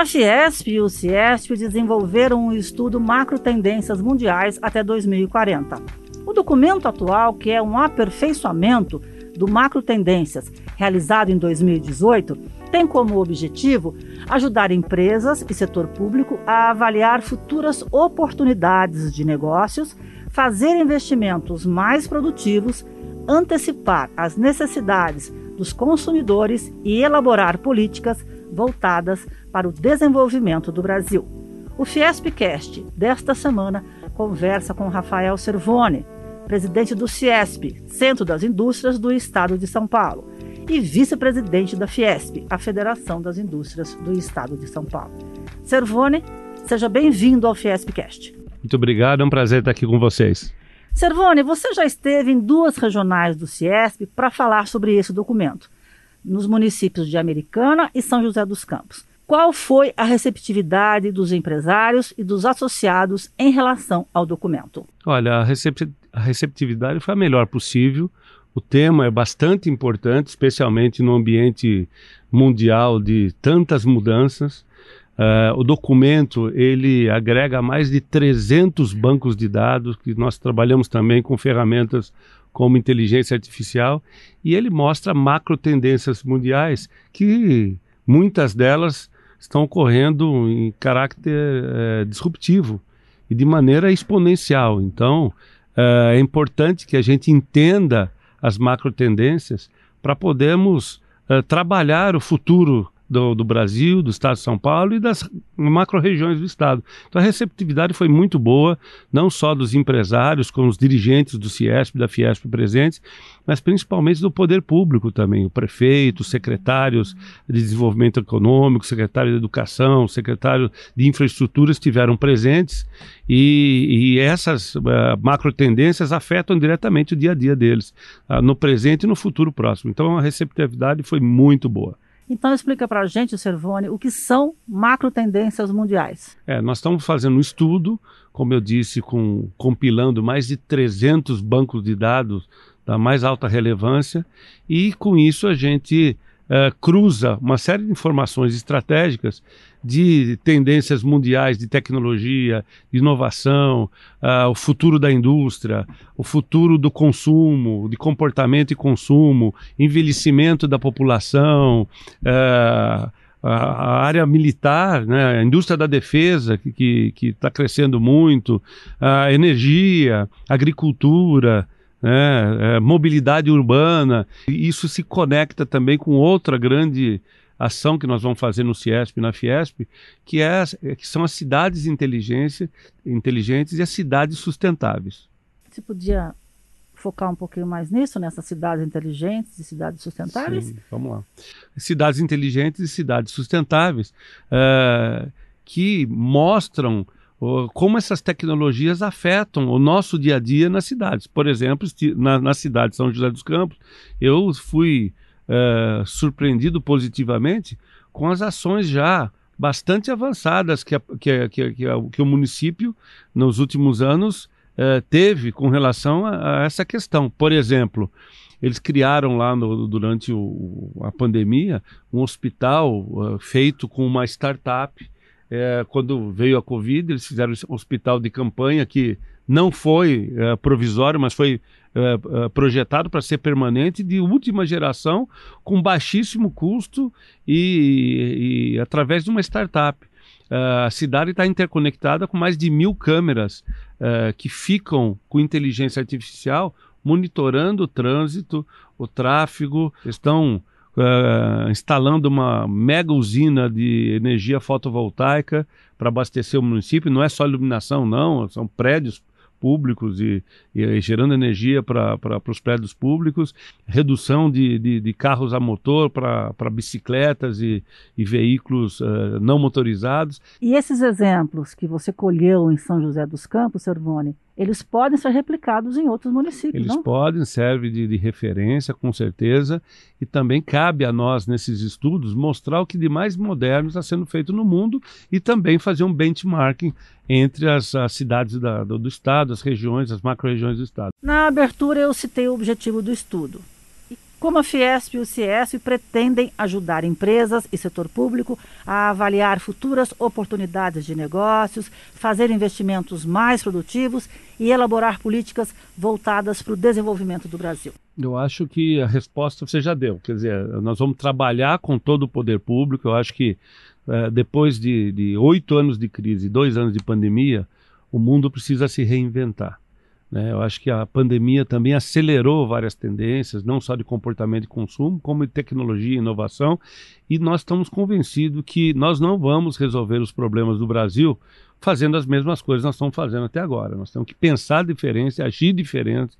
A Fiesp e o Ciesp desenvolveram um estudo macro tendências mundiais até 2040. O documento atual, que é um aperfeiçoamento do macro tendências realizado em 2018, tem como objetivo ajudar empresas e setor público a avaliar futuras oportunidades de negócios, fazer investimentos mais produtivos, antecipar as necessidades dos consumidores e elaborar políticas voltadas para o desenvolvimento do Brasil. O Fiespcast desta semana conversa com Rafael Servone, presidente do Ciesp, Centro das Indústrias do Estado de São Paulo, e vice-presidente da Fiesp, a Federação das Indústrias do Estado de São Paulo. Servone, seja bem-vindo ao Fiespcast. Muito obrigado, é um prazer estar aqui com vocês. Servone, você já esteve em duas regionais do Ciesp para falar sobre esse documento, nos municípios de Americana e São José dos Campos. Qual foi a receptividade dos empresários e dos associados em relação ao documento? Olha, a, recep a receptividade foi a melhor possível. O tema é bastante importante, especialmente no ambiente mundial de tantas mudanças. Uh, o documento ele agrega mais de 300 bancos de dados que nós trabalhamos também com ferramentas como inteligência artificial e ele mostra macro tendências mundiais que muitas delas estão ocorrendo em caráter uh, disruptivo e de maneira exponencial. Então uh, é importante que a gente entenda as macro tendências para podermos trabalhar o futuro do, do, Brasil, do estado de São Paulo e das macro-regiões do estado. Então a receptividade foi muito boa, não só dos empresários, como os dirigentes do Ciesp, da Fiesp presentes, mas principalmente do poder público também, o prefeito, os secretários de desenvolvimento econômico, secretário de educação, secretário de infraestrutura estiveram presentes e, e essas uh, macro tendências afetam diretamente o dia a dia deles, uh, no presente e no futuro próximo. Então a receptividade foi muito boa. Então explica para a gente, Servone, o que são macro tendências mundiais. É, nós estamos fazendo um estudo, como eu disse, com, compilando mais de 300 bancos de dados da mais alta relevância e com isso a gente uh, cruza uma série de informações estratégicas de tendências mundiais de tecnologia, de inovação, uh, o futuro da indústria, o futuro do consumo, de comportamento e consumo, envelhecimento da população, uh, a, área militar, né, a indústria da defesa, que está crescendo muito, a energia, agricultura, né, é, mobilidade urbana. E isso se conecta também com outra grande ação que nós vamos fazer no Ciesp e na Fiesp, que, é, que são as cidades inteligentes e as cidades sustentáveis. Você podia focar um pouquinho mais nisso, nessas cidades inteligentes e cidades sustentáveis? Sim, vamos lá. Cidades inteligentes e cidades sustentáveis é, que mostram como essas tecnologias afetam o nosso dia a dia nas cidades. Por exemplo, na, na cidade de São José dos Campos, eu fui uh, surpreendido positivamente com as ações já bastante avançadas que, a, que, que, que, a, que o município, nos últimos anos, uh, teve com relação a, a, essa questão. Por exemplo, eles criaram lá no, durante o, a pandemia um hospital uh, feito com uma startup é, quando veio a Covid, eles fizeram um hospital de campanha que não foi é, provisório, mas foi é, é projetado para ser permanente, de última geração, com baixíssimo custo e, e através de uma startup. Uh, a cidade está interconectada com mais de mil câmeras uh, que ficam com inteligência artificial monitorando o trânsito, o tráfego, estão uh, instalando uma mega usina de energia fotovoltaica para abastecer o município. Não é só iluminação, não, são prédios públicos e, e gerando energia para os prédios públicos, redução de, de, de carros a motor para bicicletas e, e veículos uh, não motorizados. E esses exemplos que você colheu em São José dos Campos, Servone, eles podem ser replicados em outros municípios, Eles não? podem, serve de, de, referência, com certeza, e também cabe a nós, nesses estudos, mostrar o que de mais moderno está sendo feito no mundo e também fazer um benchmarking entre as, as cidades da, do, do estado, as regiões, as macro-regiões do estado. Na abertura eu citei o objetivo do estudo. Como a Fiesp e o Ciesp pretendem ajudar empresas e setor público a avaliar futuras oportunidades de negócios, fazer investimentos mais produtivos e elaborar políticas voltadas para o desenvolvimento do Brasil? Eu acho que a resposta você já deu. Quer dizer, nós vamos trabalhar com todo o poder público. Eu acho que é, depois de oito anos de crise, dois anos de pandemia, o mundo precisa se reinventar. Né? Eu acho que a pandemia também acelerou várias tendências, não só de comportamento de consumo, como de tecnologia e inovação. E nós estamos convencidos que nós não vamos resolver os problemas do Brasil fazendo as mesmas coisas que nós estamos fazendo até agora. Nós temos que pensar diferente, agir diferente,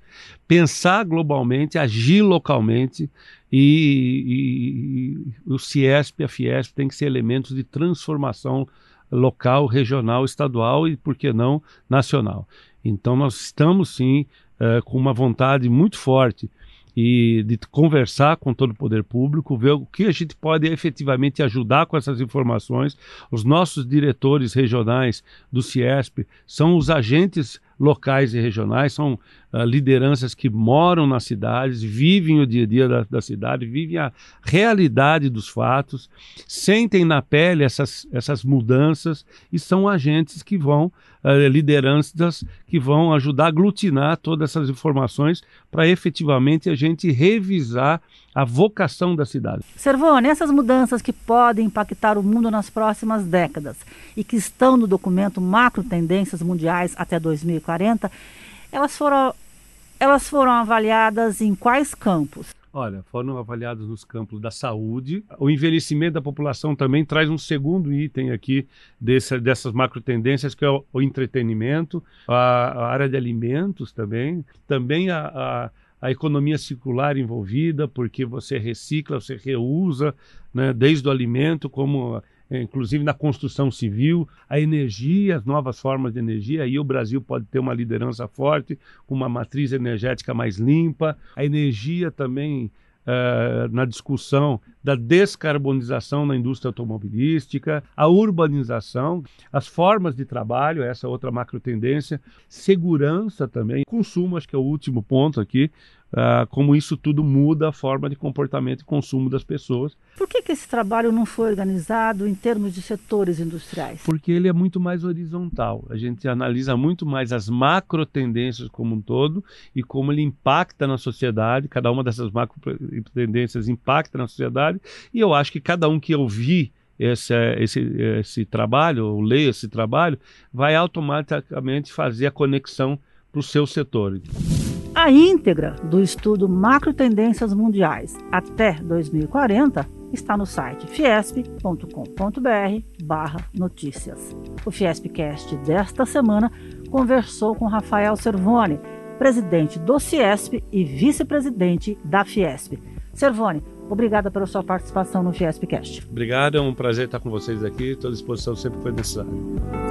pensar globalmente, agir localmente. E, e, e o CIESP a Fiesp têm que ser elementos de transformação local, regional, estadual e, por que não, nacional. Então, nós estamos sim uh, com uma vontade muito forte e de conversar com todo o poder público, ver o que a gente pode efetivamente ajudar com essas informações. Os nossos diretores regionais do CIESP são os agentes locais e regionais, são uh, lideranças que moram nas cidades, vivem o dia a dia da, da, cidade, vivem a realidade dos fatos, sentem na pele essas, essas mudanças e são agentes que vão, uh, lideranças que vão ajudar a aglutinar todas essas informações para efetivamente a gente revisar a vocação da cidade. Servone, essas mudanças que podem impactar o mundo nas próximas décadas e que estão no documento Macro Tendências Mundiais até 2040, elas foram, elas foram avaliadas em quais campos? Olha, foram avaliadas nos campos da saúde. O envelhecimento da população também traz um segundo item aqui desse, dessas macro tendências, que é o, o entretenimento, a, a, área de alimentos também, também a, a a economia circular envolvida, porque você recicla, você reusa, né, desde o alimento, como inclusive na construção civil, a energia, as novas formas de energia. Aí o Brasil pode ter uma liderança forte, com uma matriz energética mais limpa. A energia também Uh, na discussão da descarbonização na indústria automobilística, a urbanização, as formas de trabalho, essa outra macro tendência, segurança também, consumo, acho que é o último ponto aqui, uh, como isso tudo muda a forma de comportamento e consumo das pessoas. Por que, que esse trabalho não foi organizado em termos de setores industriais? Porque ele é muito mais horizontal. A gente analisa muito mais as macro tendências como um todo e como ele impacta na sociedade. Cada uma dessas macro tendências impacta na sociedade. E eu acho que cada um que ouvir esse, esse, esse trabalho, ou ler esse trabalho, vai automaticamente fazer a conexão para o seu setor. A íntegra do estudo Macro Tendências Mundiais até 2040 está no site fiesp.com.br barra notícias. O Fiespcast desta semana conversou com Rafael Servone, presidente do Ciesp e vice-presidente da Fiesp. Servone, obrigada pela sua participação no Fiespcast. Obrigado, é um prazer estar com vocês aqui, estou à disposição sempre que for necessário.